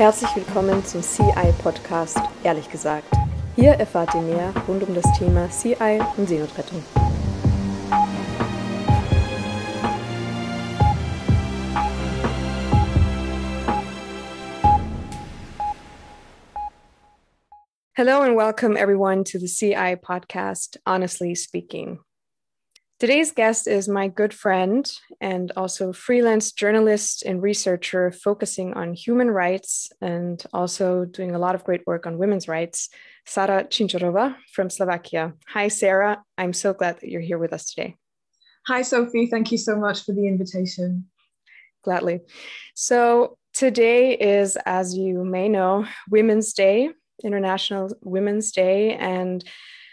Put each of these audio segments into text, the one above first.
Herzlich willkommen zum CI Podcast, ehrlich gesagt. Hier erfahrt ihr mehr rund um das Thema CI und Seenotrettung. Hello and welcome everyone to the CI podcast, Honestly Speaking. Today's guest is my good friend and also freelance journalist and researcher focusing on human rights and also doing a lot of great work on women's rights, Sara Cincurova from Slovakia. Hi, Sarah. I'm so glad that you're here with us today. Hi, Sophie. Thank you so much for the invitation. Gladly. So, today is, as you may know, Women's Day, International Women's Day. And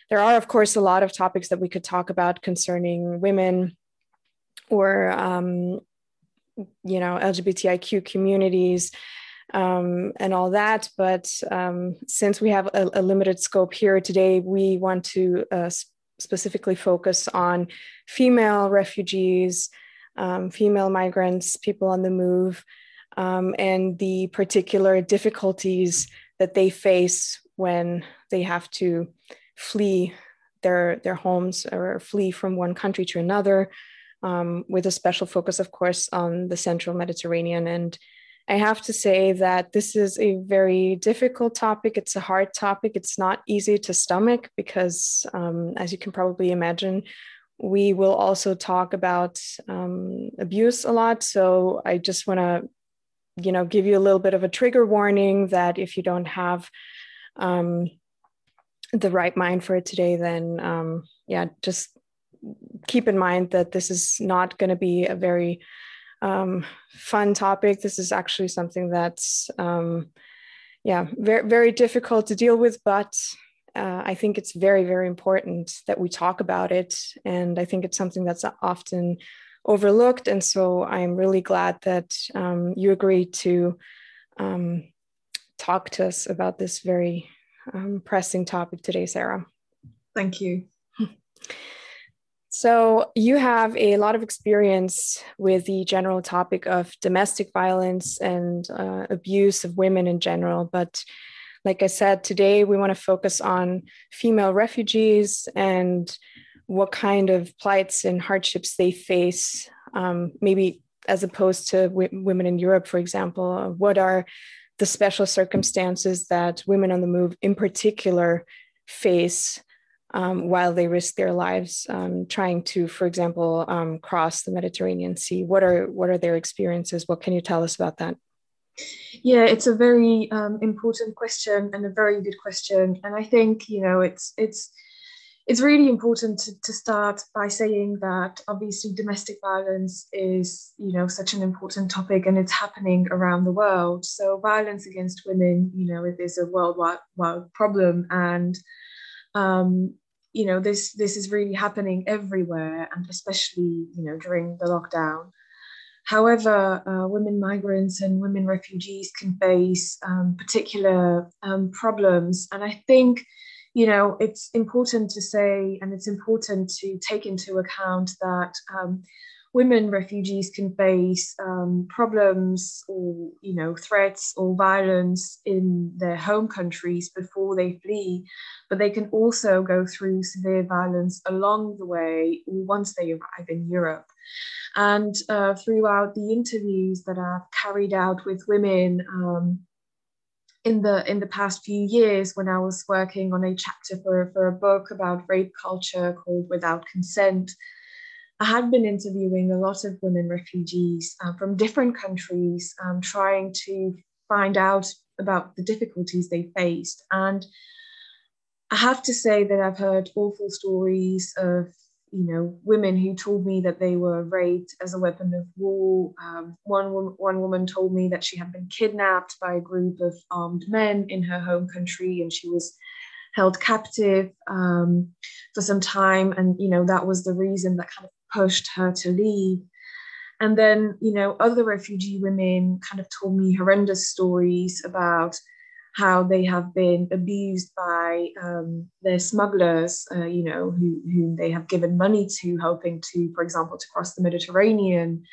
there are, of course, a lot of topics that we could talk about concerning women or, um, you know, LGBTIQ communities um, and all that. But um, since we have a, a, limited scope here today, we want to uh, specifically focus on female refugees, um, female migrants, people on the move, um, and the particular difficulties that they face when they have to flee their their homes or flee from one country to another, um, with a special focus, of course, on the central Mediterranean. And I have to say that this is a very difficult topic. It's a hard topic. It's not easy to stomach because, um, as you can probably imagine, we will also talk about um, abuse a lot. So I just want to, you know, give you a little bit of a trigger warning that if you don't have um, the right mind for it today, then um, yeah, just keep in mind that this is not going to be a very um, fun topic. This is actually something that's um, yeah very very difficult to deal with, but uh, I think it's very very important that we talk about it, and I think it's something that's often overlooked. And so I'm really glad that um, you agreed to um, talk to us about this very um, pressing topic today, Sarah. Thank you. So, you have a lot of experience with the general topic of domestic violence and uh, abuse of women in general. But, like I said, today we want to focus on female refugees and what kind of plights and hardships they face, um, maybe as opposed to w- women in Europe, for example. What are the special circumstances that women on the move in particular face um, while they risk their lives um, trying to, for example, um, cross the Mediterranean Sea. What are what are their experiences? What can you tell us about that? Yeah, it's a very um, important question and a very good question, and I think you know it's it's it's really important to, to start by saying that obviously domestic violence is you know such an important topic and it's happening around the world so violence against women you know it is a worldwide problem and um, you know this this is really happening everywhere and especially you know during the lockdown However, uh, women migrants and women refugees can face um, particular um, problems. And I think you know, it's important to say, and it's important to take into account that um, women refugees can face um, problems or, you know, threats or violence in their home countries before they flee, but they can also go through severe violence along the way once they arrive in Europe. And uh, throughout the interviews that I've carried out with women, um, in the in the past few years when I was working on a chapter for, for a book about rape culture called Without Consent, I had been interviewing a lot of women refugees uh, from different countries, um, trying to find out about the difficulties they faced. And I have to say that I've heard awful stories of you know, women who told me that they were raped as a weapon of war. Um, one, one woman told me that she had been kidnapped by a group of armed men in her home country and she was held captive um, for some time. And, you know, that was the reason that kind of pushed her to leave. And then, you know, other refugee women kind of told me horrendous stories about how they have been abused by um, their smugglers, uh, you know, who, whom they have given money to, helping to, for example, to cross the Mediterranean.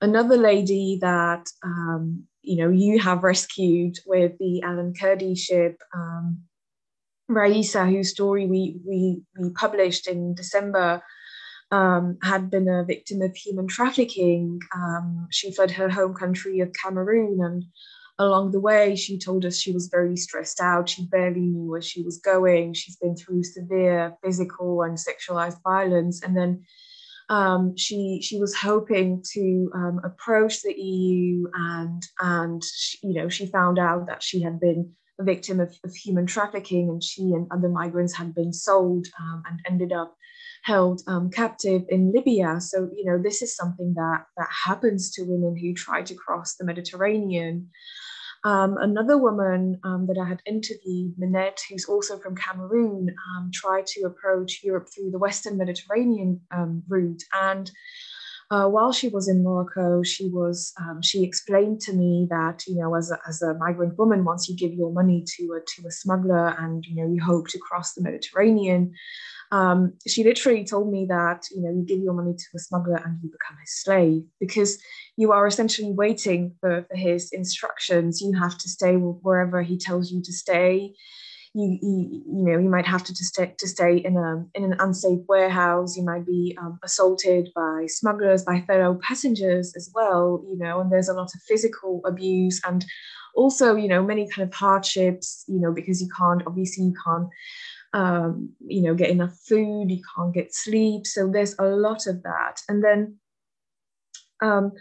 Another lady that, um, you know, you have rescued with the Alan Kurdi ship. Um, Raisa, whose story we, we, we published in December, um, had been a victim of human trafficking. Um, she fled her home country of Cameroon, and along the way, she told us she was very stressed out. She barely knew where she was going. She's been through severe physical and sexualized violence, and then um, she she was hoping to um, approach the EU, and and she, you know she found out that she had been a victim of, of human trafficking, and she and other migrants had been sold um, and ended up held um, captive in Libya. So, you know, this is something that, that happens to women who try to cross the Mediterranean. Um, another woman um, that I had interviewed, Minette, who's also from Cameroon, um, tried to approach Europe through the Western Mediterranean um, route. And uh, while she was in Morocco, she was um, she explained to me that you know as a, as a migrant woman, once you give your money to a to a smuggler and you know you hope to cross the Mediterranean, um, she literally told me that you know you give your money to a smuggler and you become his slave because you are essentially waiting for, for his instructions. You have to stay wherever he tells you to stay. You, you, you know you might have to, to stay to stay in a in an unsafe warehouse. You might be um, assaulted by smugglers, by fellow passengers as well. You know, and there's a lot of physical abuse and also you know many kind of hardships. You know because you can't obviously you can't um, you know, get enough food, you can't get sleep. So there's a lot of that. And then um,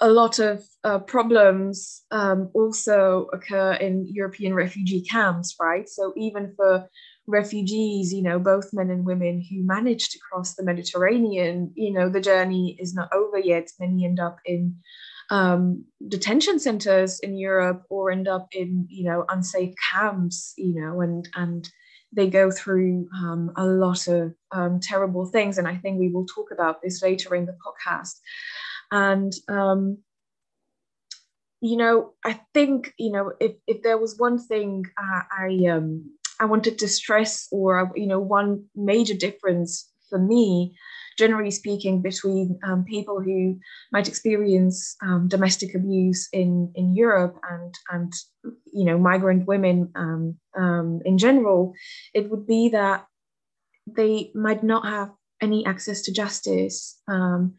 a lot of uh, problems um, also occur in European refugee camps, right? So even for refugees, you know, both men and women who manage to cross the Mediterranean, you know, the journey is not over yet. Many end up in um, detention centers in Europe or end up in, you know, unsafe camps, you know, and and they go through um, a lot of um, terrible things. And I think we will talk about this later in the podcast. And, um, you know, I think, you know, if, if there was one thing uh, I, um, I wanted to stress or, you know, one major difference for me generally speaking, between um, people who might experience um, domestic abuse in, in Europe and, and you know migrant women um, um, in general, it would be that they might not have any access to justice, um,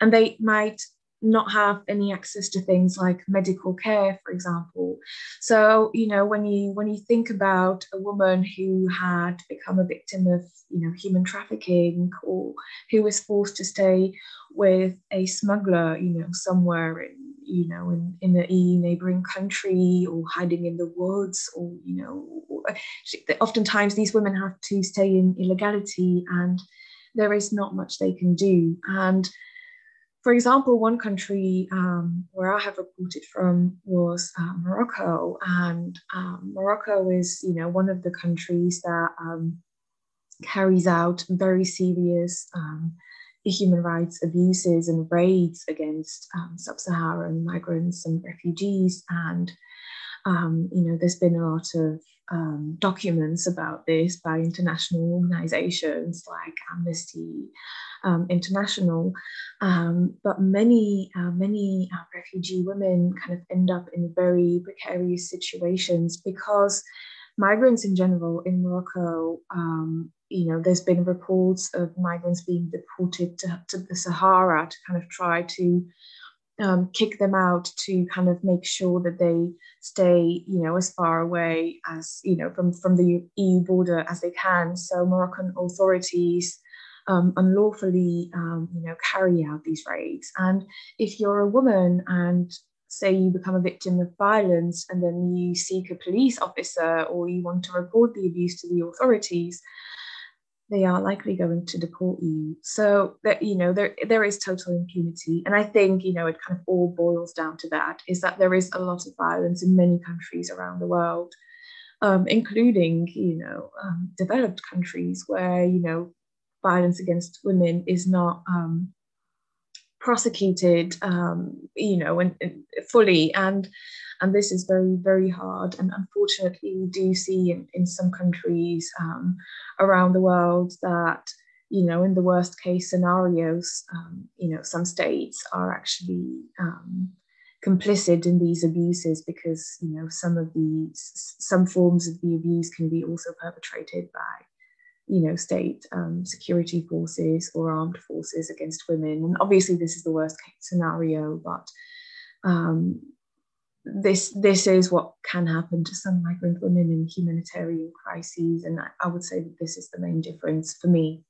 and they might not have any access to things like medical care for example. So you know when you when you think about a woman who had become a victim of you know human trafficking or who was forced to stay with a smuggler you know somewhere in you know in, in the eu neighboring country or hiding in the woods or you know oftentimes these women have to stay in illegality and there is not much they can do. And for example, one country um, where I have reported from was uh, Morocco, and um, Morocco is, you know, one of the countries that um, carries out very serious um, human rights abuses and raids against um, sub-Saharan migrants and refugees, and um, you know, there's been a lot of um, documents about this by international organizations like Amnesty um, International. Um, but many, uh, many uh, refugee women kind of end up in very precarious situations because migrants in general in Morocco, um, you know, there's been reports of migrants being deported to, to the Sahara to kind of try to um, kick them out to kind of make sure that they stay, you know, as far away as you know from from the EU border as they can. So Moroccan authorities um, unlawfully, um, you know, carry out these raids. And if you're a woman and say you become a victim of violence and then you seek a police officer or you want to report the abuse to the authorities, they are likely going to deport you. So that you know there there is total impunity, and I think you know it kind of all boils down to that: is that there is a lot of violence in many countries around the world, um, including you know um, developed countries where you know violence against women is not um, prosecuted, um, you know, and, and fully and and this is very very hard. And unfortunately we do see in, in some countries um, around the world that you know in the worst case scenarios um, you know some states are actually um, complicit in these abuses because you know some of the some forms of the abuse can be also perpetrated by you know state um, security forces or armed forces against women. And obviously this is the worst case scenario but um, this this is what can happen to some migrant women in humanitarian crises and I, I would say that this is the main difference for me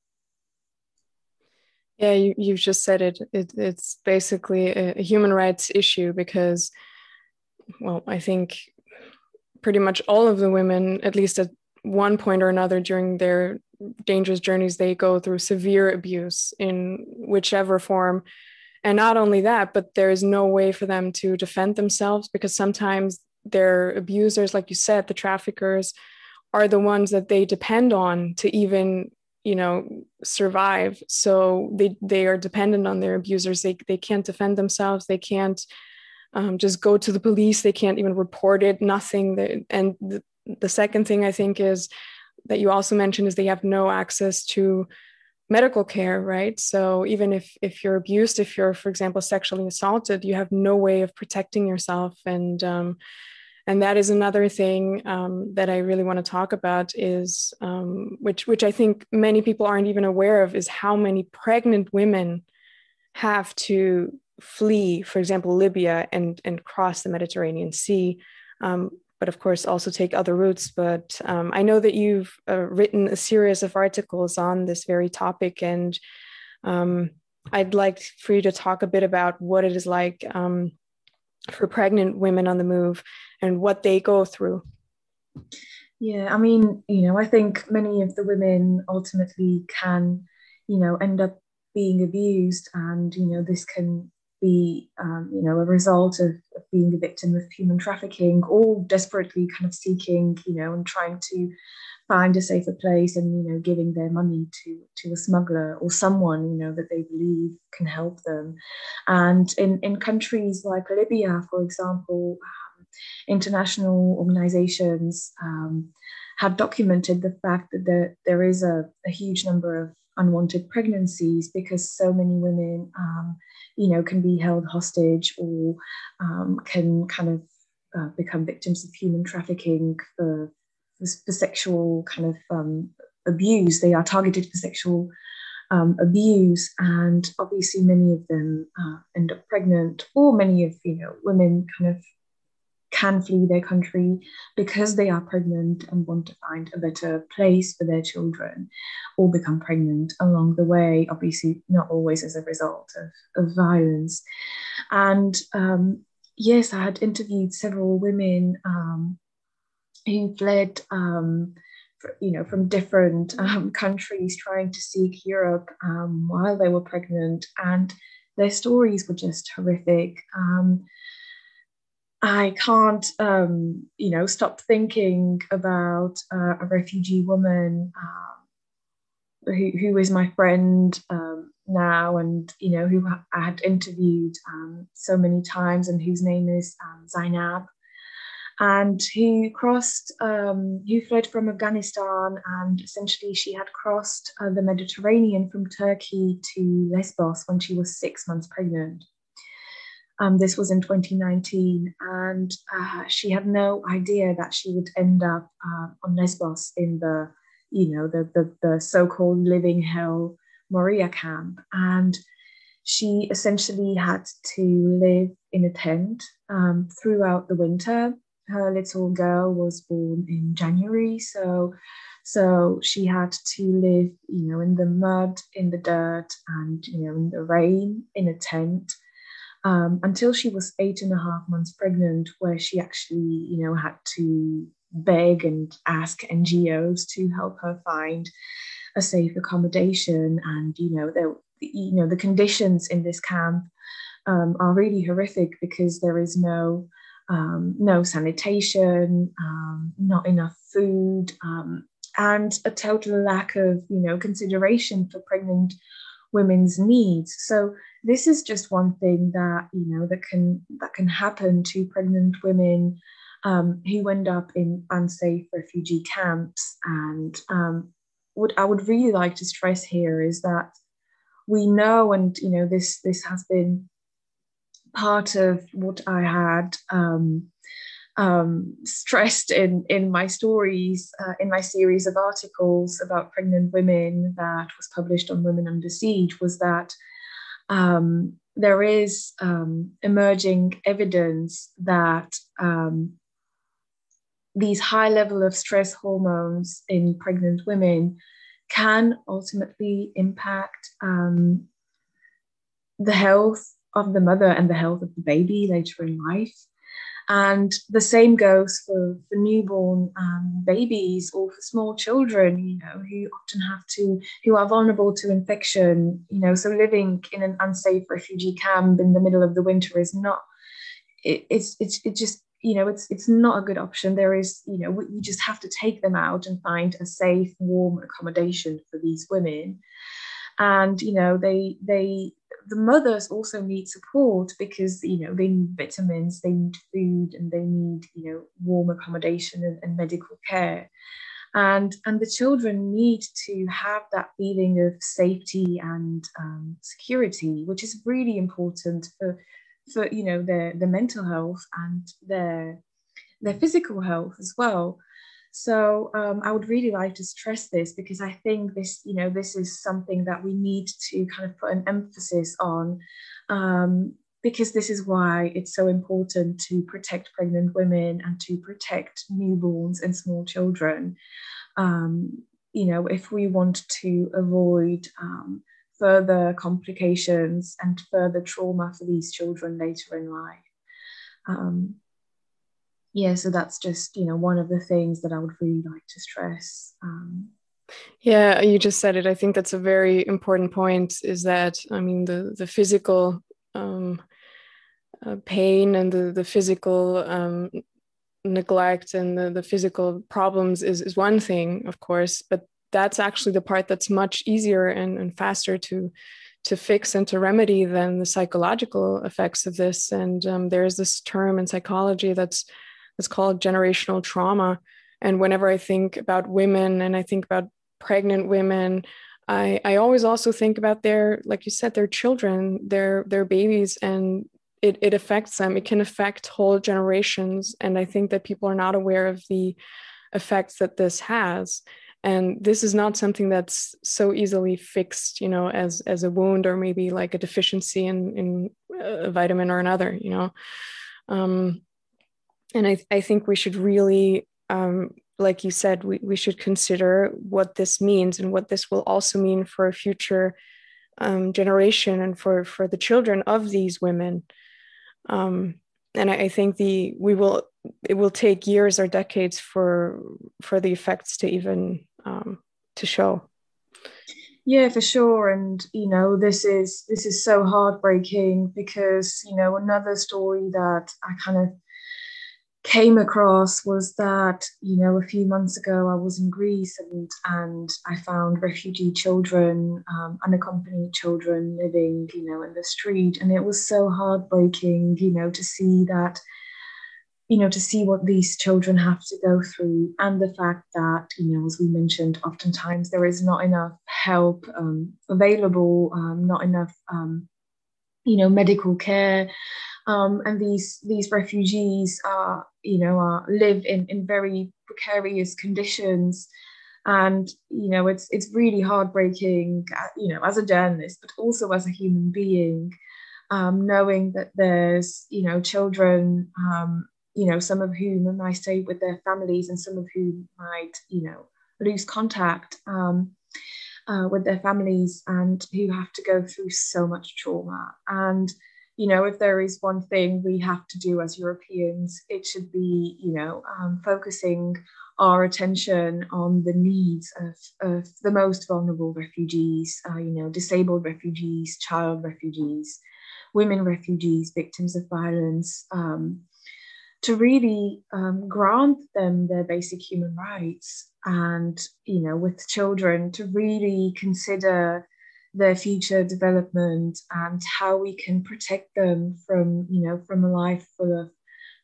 yeah, you, you've just said it. it it's basically a, a human rights issue because, well, I think pretty much all of the women, at least at one point or another during their dangerous journeys, they go through severe abuse in whichever form. And not only that, but there is no way for them to defend themselves because sometimes their abusers, like you said, the traffickers, are the ones that they depend on to even you know survive. So they they are dependent on their abusers. They, they can't defend themselves. They can't um, just go to the police. They can't even report it. Nothing. They, and the, the second thing i think is that you also mentioned is they have no access to medical care right so even if if you're abused if you're for example sexually assaulted you have no way of protecting yourself and um, and that is another thing um, that I really want to talk about is um, which which I think many people aren't even aware of is how many pregnant women have to flee, for example, Libya and and cross the Mediterranean Sea. But of course, also take other routes. But um, I know that you've uh, written a series of articles on this very topic, and um, I'd like for you to talk a bit about what it is like um, for pregnant women on the move and what they go through yeah i mean you know i think many of the women ultimately can you know end up being abused and you know this can be um, you know a result of, of, being a victim of human trafficking all desperately kind of seeking you know and trying to find a safer place and you know giving their money to to a smuggler or someone you know that they believe can help them. And in in countries like libya for example um, international organizations um, have documented the fact that there, there is a, a huge number of unwanted pregnancies because so many women um, you know can be held hostage or um, can kind of uh, become victims of human trafficking for for sexual kind of um, abuse. They are targeted for sexual um, abuse, and obviously many of them uh, end up pregnant, or many of you know women kind of can flee their country because they are pregnant and want to find a better place for their children or become pregnant along the way obviously not always as a result of, of violence and um, yes i had interviewed several women um, who fled um, you know from different um, countries trying to seek Europe um, while they were pregnant, and their stories were just horrific. Um, I can't, um, you know, stop thinking about uh, a refugee woman um, who, who is my friend now, and you know, who I had interviewed so many times, and whose name is Zainab and who crossed, um, who fled from Afghanistan, and essentially she had crossed uh, the Mediterranean from Turkey to Lesbos when she was six months pregnant. Um, this was in 2019, and uh, she had no idea that she would end up uh, on Lesbos in the, you know, the, the, the so-called living hell Moria camp, and she essentially had to live in a tent um, throughout the winter. Her little girl was born in January, so so she had to live, you know, in the mud, in the dirt, and you know, in the rain, in a tent, um, until she was eight and a half months pregnant, where she actually, you know, had to beg and ask NGOs to help her find a safe accommodation. And you know, there, you know, the conditions in this camp um, are really horrific because there is no um, no sanitation, um, not enough food, um, and a total lack of you know consideration for pregnant women's needs. So this is just one thing that you know that can that can happen to pregnant women um, who end up in unsafe refugee camps. And um, what I would really like to stress here is that we know, and you know this this has been part of what I had um, um, stressed in in my stories uh, in my series of articles about pregnant women that was published on Women Under Siege was that um, there is um, emerging evidence that um, these high level of stress hormones in pregnant women can ultimately impact um, the health of the mother and the health of the baby later in life. And the same goes for, for newborn um, babies or for small children, you know, who often have to, who are vulnerable to infection, you know, so living in an unsafe refugee camp in the middle of the winter is not, it, it's, it's, it just, you know, it's, it's not a good option. There is, you know, we, we just have to take them out and find a safe, warm accommodation for these women. And, you know, they, they, the mothers also need support because you know they need vitamins they need food and they need you know warm accommodation and, and medical care. And and the children need to have that feeling of safety and um, security which is really important for for you know their their mental health and their their physical health as well so um, I would really like to stress this because I think this, you know, this is something that we need to kind of put an emphasis on um, because this is why it's so important to protect pregnant women and to protect newborns and small children. Um, you know, if we want to avoid um, further complications and further trauma for these children later in life. Um, yeah, so that's just you know one of the things that I would really like to stress. Um, yeah, you just said it. I think that's a very important point. Is that I mean the the physical um, uh, pain and the the physical um, neglect and the, the physical problems is is one thing, of course, but that's actually the part that's much easier and, and faster to to fix and to remedy than the psychological effects of this. And um, there's this term in psychology that's it's called generational trauma. And whenever I think about women and I think about pregnant women, I, I always also think about their, like you said, their children, their their babies, and it, it affects them. It can affect whole generations. And I think that people are not aware of the effects that this has. And this is not something that's so easily fixed, you know, as as a wound or maybe like a deficiency in in a vitamin or another, you know. Um, and I, I think we should really um, like you said we, we should consider what this means and what this will also mean for a future um, generation and for for the children of these women. Um, and I, I, think the we will it will take years or decades for for the effects to even um, to show. Yeah for sure. And you know this is this is so heartbreaking because you know another story that i kind of came across was that you know a few months ago I was in Greece and and I found refugee children, um, unaccompanied children living you know in the street, and it was so heartbreaking you know to see that you know to see what these children have to go through and the fact that you know as we mentioned oftentimes there is not enough help um, available um, not enough um, you know medical care um, and these these refugees are you know are live in in very precarious conditions. And you know it's it's really heartbreaking uh, you know as a journalist but also as a human being um, knowing that there's you know children um, you know some of whom might stay with their families and some of whom might you know lose contact um, uh, with their families and who have to go through so much trauma. And you know, if there is one thing we have to do as Europeans, it should be, you know, um, focusing our attention on the needs of, of the most vulnerable refugees, uh, you know, disabled refugees, child refugees, women refugees, victims of violence, um, to really um, grant them their basic human rights. And, you know, with children, to really consider their future development and how we can protect them from you know from a life full of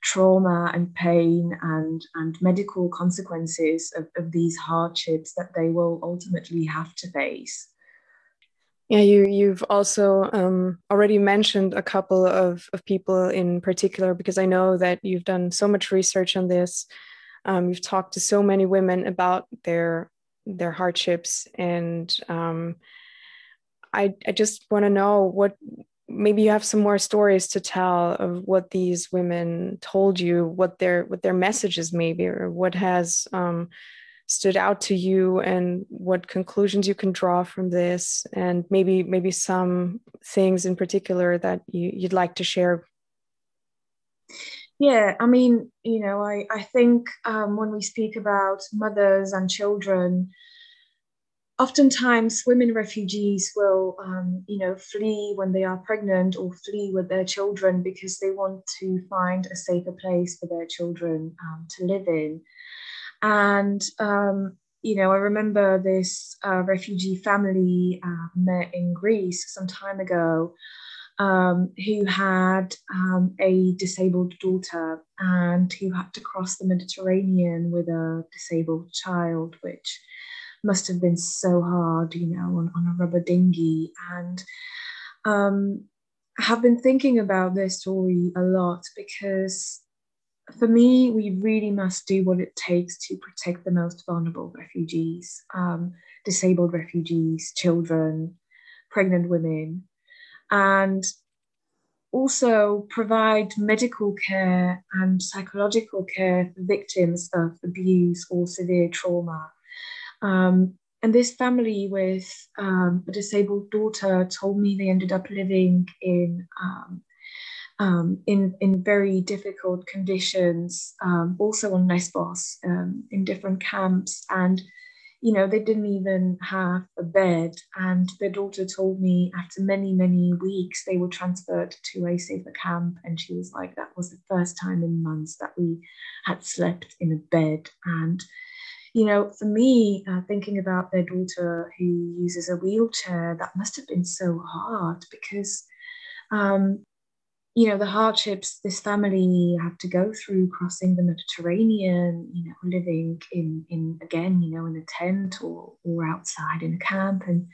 trauma and pain and and medical consequences of, of these hardships that they will ultimately have to face Yeah, you you've also um, already mentioned a couple of, of people in particular because I know that you've done so much research on this. Um, you've talked to so many women about their their hardships, and um, I I just want to know what maybe you have some more stories to tell of what these women told you, what their what their messages maybe, or what has um, stood out to you and what conclusions you can draw from this. And maybe maybe some things in particular that you, you'd like to share. Yeah i mean you know i, I think um, when we speak about mothers and children oftentimes women refugees will um, you know flee when they are pregnant or flee with their children because they want to find a safer place for their children um, to live in. And, um, you know, I remember this uh, refugee family uh, met in Greece some time ago um, who had um, a disabled daughter and who had to cross the Mediterranean with a disabled child, which must have been so hard, you know, on, on a rubber dinghy. And um, I have been thinking about their story a lot because for me, we really must do what it takes to protect the most vulnerable refugees, um, disabled refugees, children, pregnant women, and also provide medical care and psychological care for victims of abuse or severe trauma. Um, and this family with um, a disabled daughter told me they ended up living in um, um, in, in very difficult conditions, um, also on Lesbos, um, in different camps. And, you know, they didn't even have a bed. And their daughter told me after many, many weeks, they were transferred to a safer camp. And she was like, that was the first time in months that we had slept in a bed. And, you know, for me, uh, thinking about their daughter who uses a wheelchair, that must have been so hard because um, you know the hardships this family have to go through crossing the mediterranean you know living in in again you know in a tent or or outside in a camp and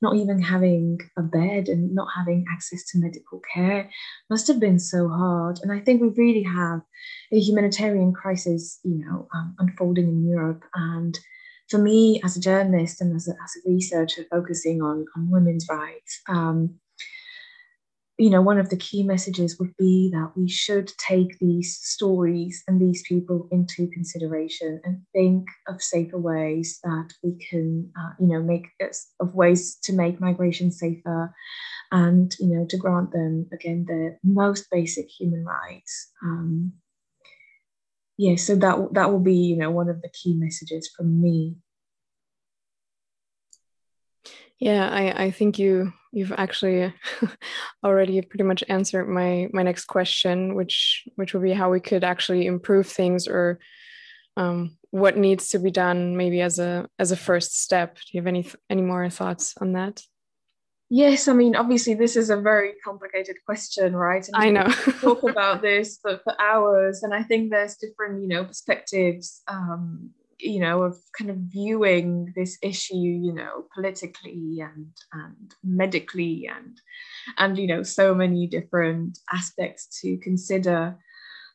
not even having a bed and not having access to medical care must have been so hard. And i think we really have a humanitarian crisis you know um, unfolding in europe. And for me as a journalist and as a, as a researcher focusing on on women's rights um, you know, one of the key messages would be that we should take these stories and these people into consideration and think of safer ways that we can, uh, you know, make of ways to make migration safer and, you know, to grant them, again, the most basic human rights. Um, yeah, so that, that will be, you know, one of the key messages from me. Yeah, I, I think you you've actually already pretty much answered my my next question, which which would be how we could actually improve things or um, what needs to be done maybe as a as a first step. Do you have any any more thoughts on that? Yes, I mean, obviously, this is a very complicated question, right? And I know. talk about this for, for hours, and I think there's different, you know, perspectives um, you know of kind of viewing this issue you know politically and and medically and and you know so many different aspects to consider.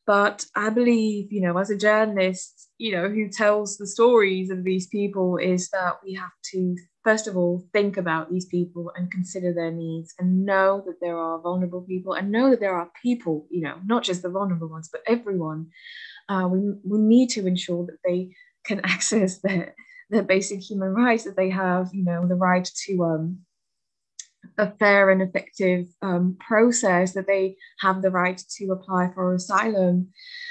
But i believe you know as a journalist you know who tells the stories of these people is that we have to first of all think about these people and consider their needs and know that there are vulnerable people and know that there are people you know not just the vulnerable ones but everyone. Uh, we, we need to ensure that they can access their their basic human rights that they have you know the right to um, a fair and effective um, process that they have the right to apply for asylum.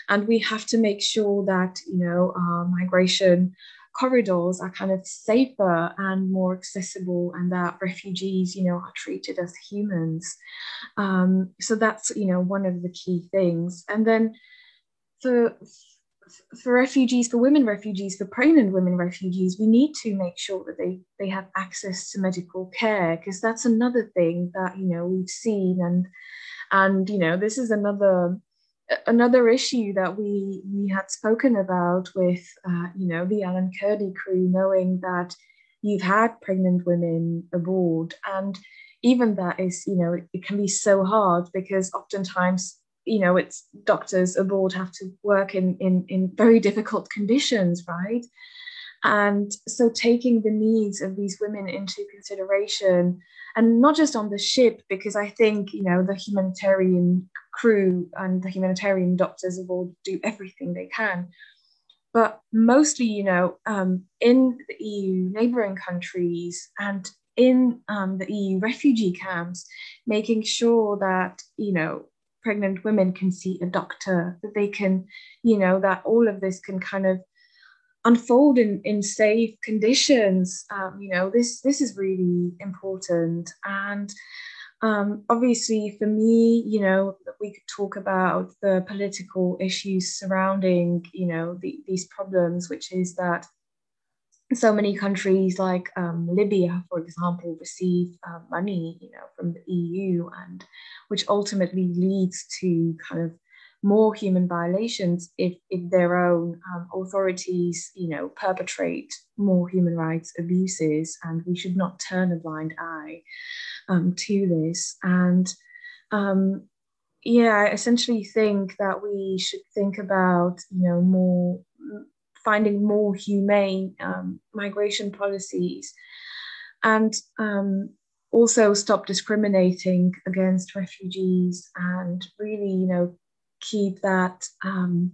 And we have to make sure that you know uh, migration corridors are kind of safer and more accessible and that refugees you know are treated as humans. Um, so that's you know one of the key things. And then for for refugees, for women refugees, for pregnant women refugees, we need to make sure that they, they have access to medical care because that's another thing that you know we've seen. And and you know this is another another issue that we we had spoken about with uh, you know the Alan Kurdi crew, knowing that you've had pregnant women aboard. And even that is you know it, it can be so hard because oftentimes you know it's doctors aboard have to work in in in very difficult conditions right? And so taking the needs of these women into consideration and not just on the ship because i think you know the humanitarian crew and the humanitarian doctors will do everything they can. But mostly you know um, in the eu neighboring countries and in um, the eu refugee camps making sure that you know pregnant women can see a doctor that they can you know that all of this can kind of unfold in, in safe conditions. Um, you know, this this is really important. And um, obviously, for me, you know, we could talk about the political issues surrounding, you know, the, these problems, which is that so many countries like um, Libya, for example, receive uh, money, you know, from the EU, and which ultimately leads to kind of more human violations if, if their own um, authorities, you know, perpetrate more human rights abuses, and we should not turn a blind eye um, to this. And um, yeah, I essentially think that we should think about, you know, more finding more humane um, migration policies, and um, also stop discriminating against refugees and really, you know, keep that um,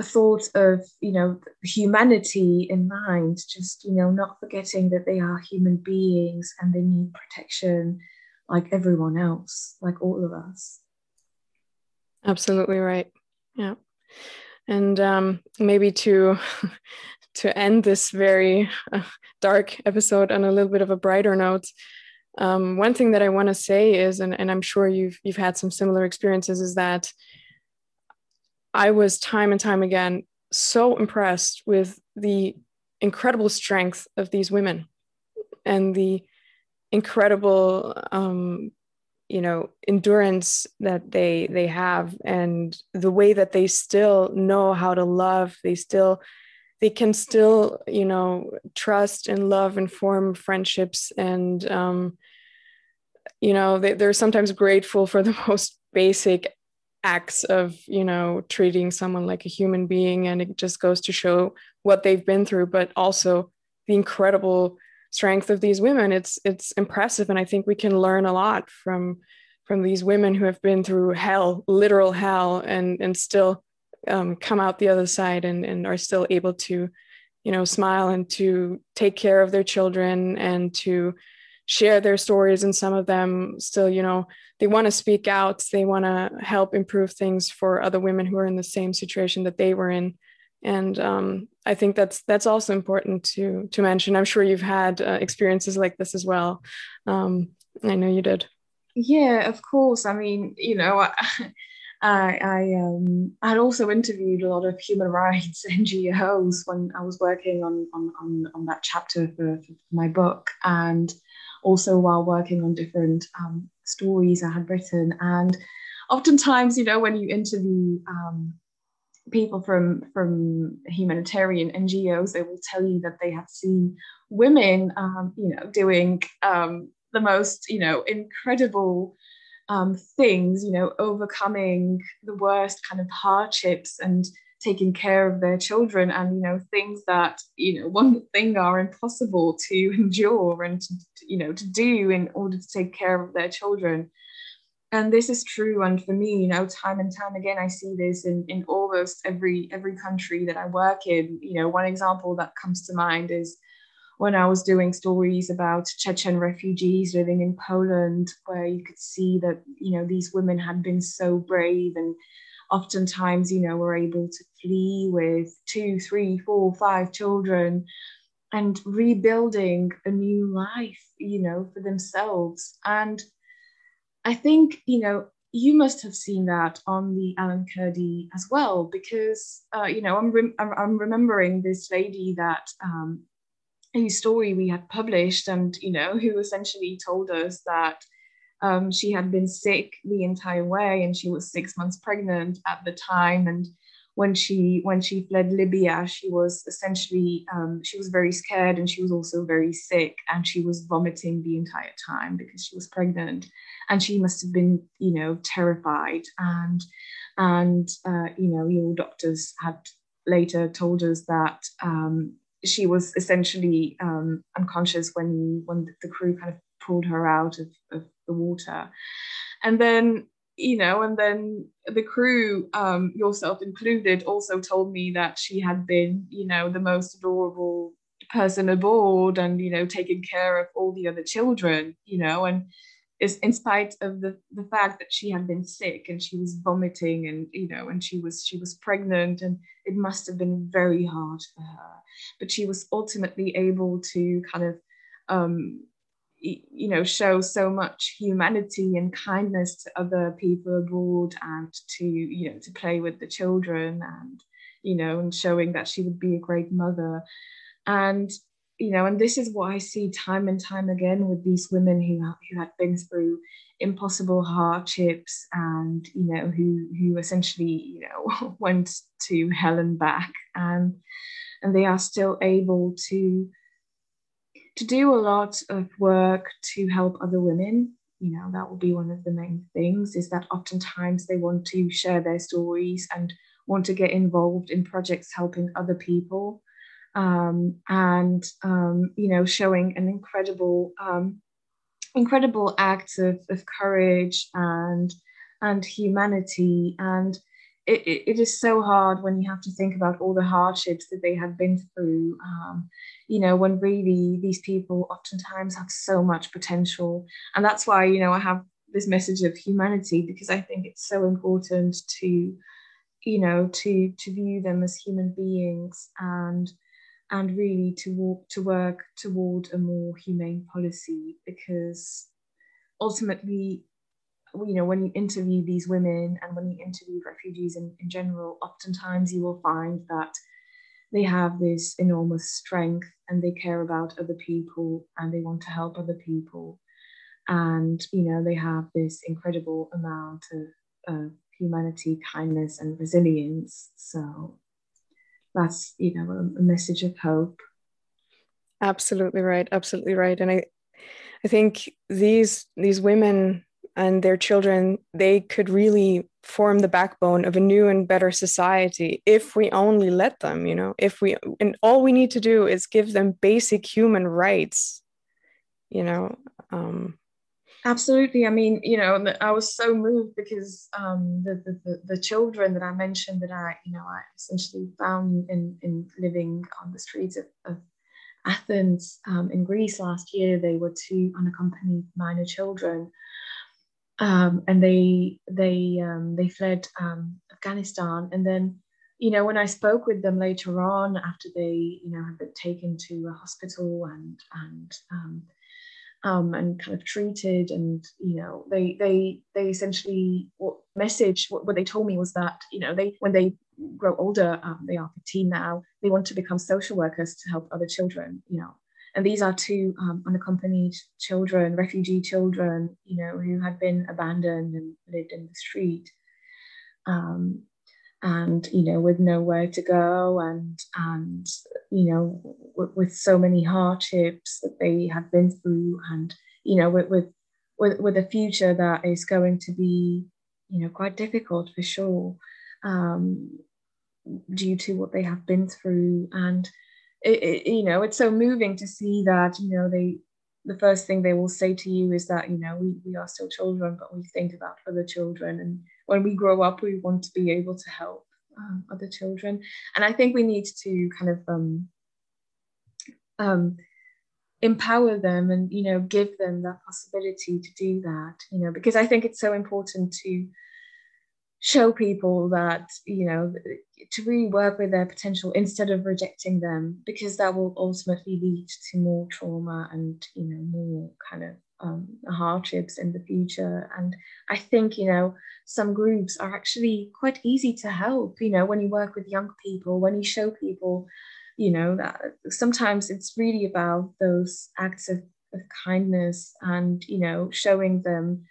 thought of you know humanity in mind. Just you know not forgetting that they are human beings and they need protection like everyone else like all of us. Absolutely right. Yeah and um, maybe to to end this very uh, dark episode on a little bit of a brighter note um, one thing that I want to say is, and, and I'm sure you've you've had some similar experiences, is that I was time and time again so impressed with the incredible strength of these women and the incredible um, you know endurance that they they have and the way that they still know how to love they still they can still you know trust and love and form friendships and um, you know they, they're sometimes grateful for the most basic acts of you know treating someone like a human being and it just goes to show what they've been through but also the incredible strength of these women it's it's impressive. And i think we can learn a lot from from these women who have been through hell literal hell and and still um, come out the other side and, and are still able to you know smile and to take care of their children and to share their stories. And some of them still you know they want to speak out. They want to help improve things for other women who are in the same situation that they were in and um, i think that's that's also important to to mention. I'm sure you've had uh, experiences like this as well. Um, i know you did. Yeah of course. I mean you know I, I um I had also interviewed a lot of human rights NGOs when I was working on on on, on that chapter for, for, my book, and also while working on different um, stories I had written. And oftentimes, you know, when you interview um, people from from humanitarian NGOs, they will tell you that they have seen women, um, you know, doing um, the most, you know, incredible um, things, you know, overcoming the worst kind of hardships and taking care of their children and you know things that you know one thing are impossible to endure and to, you know to do in order to take care of their children and this is true and for me you know time and time again i see this in, in almost every every country that i work in you know one example that comes to mind is when i was doing stories about chechen refugees living in poland where you could see that you know these women had been so brave and oftentimes, you know, were able to flee with two, three, four, five children and rebuilding a new life, you know, for themselves. And I think, you know, you must have seen that on the Alan Kurdi as well, because, uh, you know, I'm, rem- I'm remembering this lady that um, whose story we had published and, you know, who essentially told us that um, she had been sick the entire way and she was six months pregnant at the time. And when she when she fled Libya, she was essentially um, she was very scared and she was also very sick and she was vomiting the entire time because she was pregnant. And she must have been you know terrified. And and uh, you know your doctors had later told us that um, she was essentially um, unconscious when when the crew kind of pulled her out of, of the water. And then you know, and then the crew, um, yourself included, also told me that she had been, you know, the most adorable person aboard and, you know, taking care of all the other children, you know, and is in spite of the, the fact that she had been sick and she was vomiting and, you know, and she was she was pregnant and it must have been very hard for her. But she was ultimately able to kind of um, you know show so much humanity and kindness to other people abroad and to you know to play with the children and you know and showing that she would be a great mother. And you know and this is what i see time and time again with these women who, who had been through impossible hardships and you know who who essentially you know went to hell and back. And and they are still able to to do a lot of work to help other women you know that will be one of the main things is that oftentimes they want to share their stories and want to get involved in projects helping other people. Um, and um, you know showing an incredible um, incredible acts of, of courage and and humanity. And it, it, is so hard when you have to think about all the hardships that they have been through. Um, you know when really these people oftentimes have so much potential. And that's why you know i have this message of humanity because i think it's so important to you know to to view them as human beings and and really to walk to work toward a more humane policy. Because ultimately you know when you interview these women and when you interview refugees in, in general oftentimes you will find that they have this enormous strength and they care about other people and they want to help other people. And you know they have this incredible amount of, of humanity kindness and resilience. So that's you know a, a message of hope. Absolutely right. Absolutely right. And i i think these these women and their children, they could really form the backbone of a new and better society if we only let them, you know, if we, and all we need to do is give them basic human rights, you know. Um, Absolutely. I mean, you know, I was so moved because um, the, the, the children that I mentioned that I, you know, I essentially found in, in living on the streets of, of Athens um, in Greece last year, they were two unaccompanied minor children um, and they they um, they fled um, Afghanistan. And then, you know, when I spoke with them later on, after they you know had been taken to a hospital and and um, um, and kind of treated, and you know, they they they essentially what message what, what they told me was that you know they when they grow older, um, they are 15 now, they want to become social workers to help other children, you know, and these are two um, unaccompanied children, refugee children, you know, who had been abandoned and lived in the street. Um, and you know with nowhere to go and and you know w- with so many hardships that they have been through and you know with, with with a future that is going to be you know quite difficult for sure um, due to what they have been through and it, it, you know it's so moving to see that you know they the first thing they will say to you is that you know we, we are still children but we think about other children. And when we grow up we want to be able to help um, other children. And i think we need to kind of um, um, empower them and you know give them that possibility to do that you know because i think it's so important to show people that you know to really work with their potential instead of rejecting them because that will ultimately lead to more trauma and you know more kind of um, hardships in the future. And i think you know some groups are actually quite easy to help you know when you work with young people when you show people you know that sometimes it's really about those acts of, of kindness and you know showing them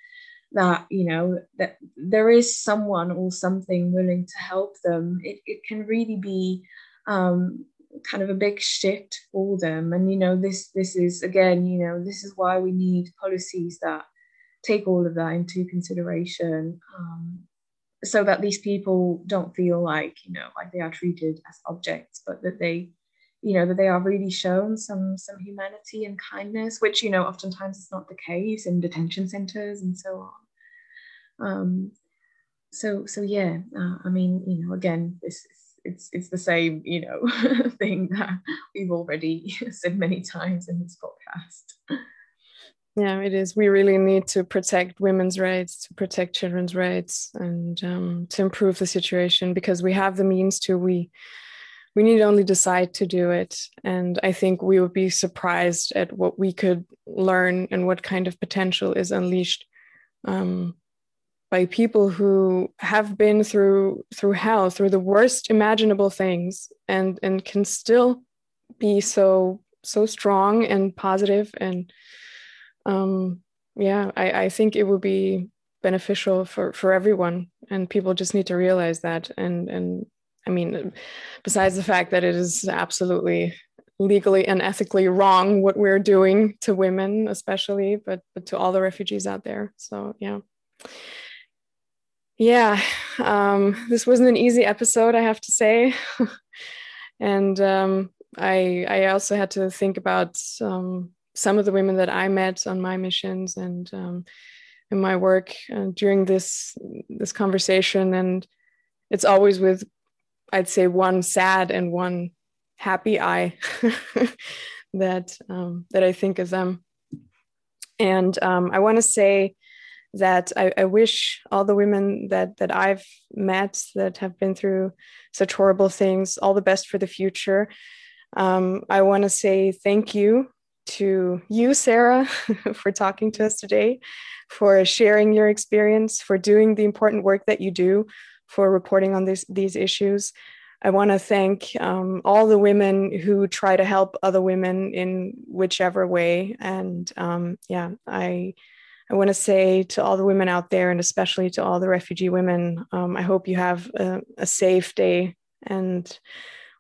that you know that there is someone or something willing to help them it, it can really be um, kind of a big shift for them. And you know this this is again you know this is why we need policies that take all of that into consideration um, so that these people don't feel like you know like they are treated as objects but that they you know that they are really shown some some humanity and kindness which you know oftentimes is not the case in detention centers and so on. Um so so yeah uh, i mean you know again this is it's it's the same you know thing that we've already said many times in this podcast. Yeah it is. We really need to protect women's rights to protect children's rights and um, to improve the situation because we have the means to. We we need only decide to do it. And I think we would be surprised at what we could learn and what kind of potential is unleashed um, by people who have been through through hell, through the worst imaginable things, and and can still be so so strong and positive and um, yeah, I, I think it would be beneficial for for everyone and people just need to realize that and and I mean, besides the fact that it is absolutely legally and ethically wrong what we're doing to women, especially, but, but to all the refugees out there. So, yeah. Yeah, um, this wasn't an easy episode, I have to say. and um, I, I also had to think about um, some of the women that I met on my missions and um, in my work uh, during this this conversation. And it's always with I'd say one sad and one happy eye that um, that I think of them. And um, I want to say that I, I, wish all the women that that I've met that have been through such horrible things all the best for the future. Um, I want to say thank you to you, Sarah, for talking to us today, for sharing your experience, for doing the important work that you do, for reporting on this, these issues. I want to thank um, all the women who try to help other women in whichever way. And um, yeah, I I want to say to all the women out there, and especially to all the refugee women, um, I hope you have a, a, safe day, and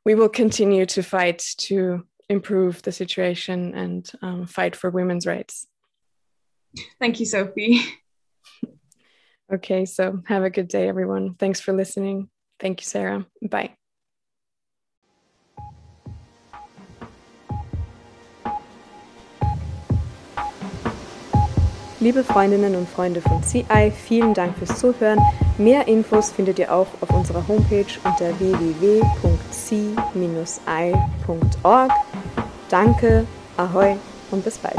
we will continue to fight to improve the situation and um, fight for women's rights. Thank you, Sophie. Okay, so have a good day, everyone. Thanks for listening. Thank you, Sarah. Bye. Liebe Freundinnen und Freunde von CI, vielen Dank fürs Zuhören. Mehr Infos findet ihr auch auf unserer Homepage unter www.c-i.org. Danke, ahoi und bis bald.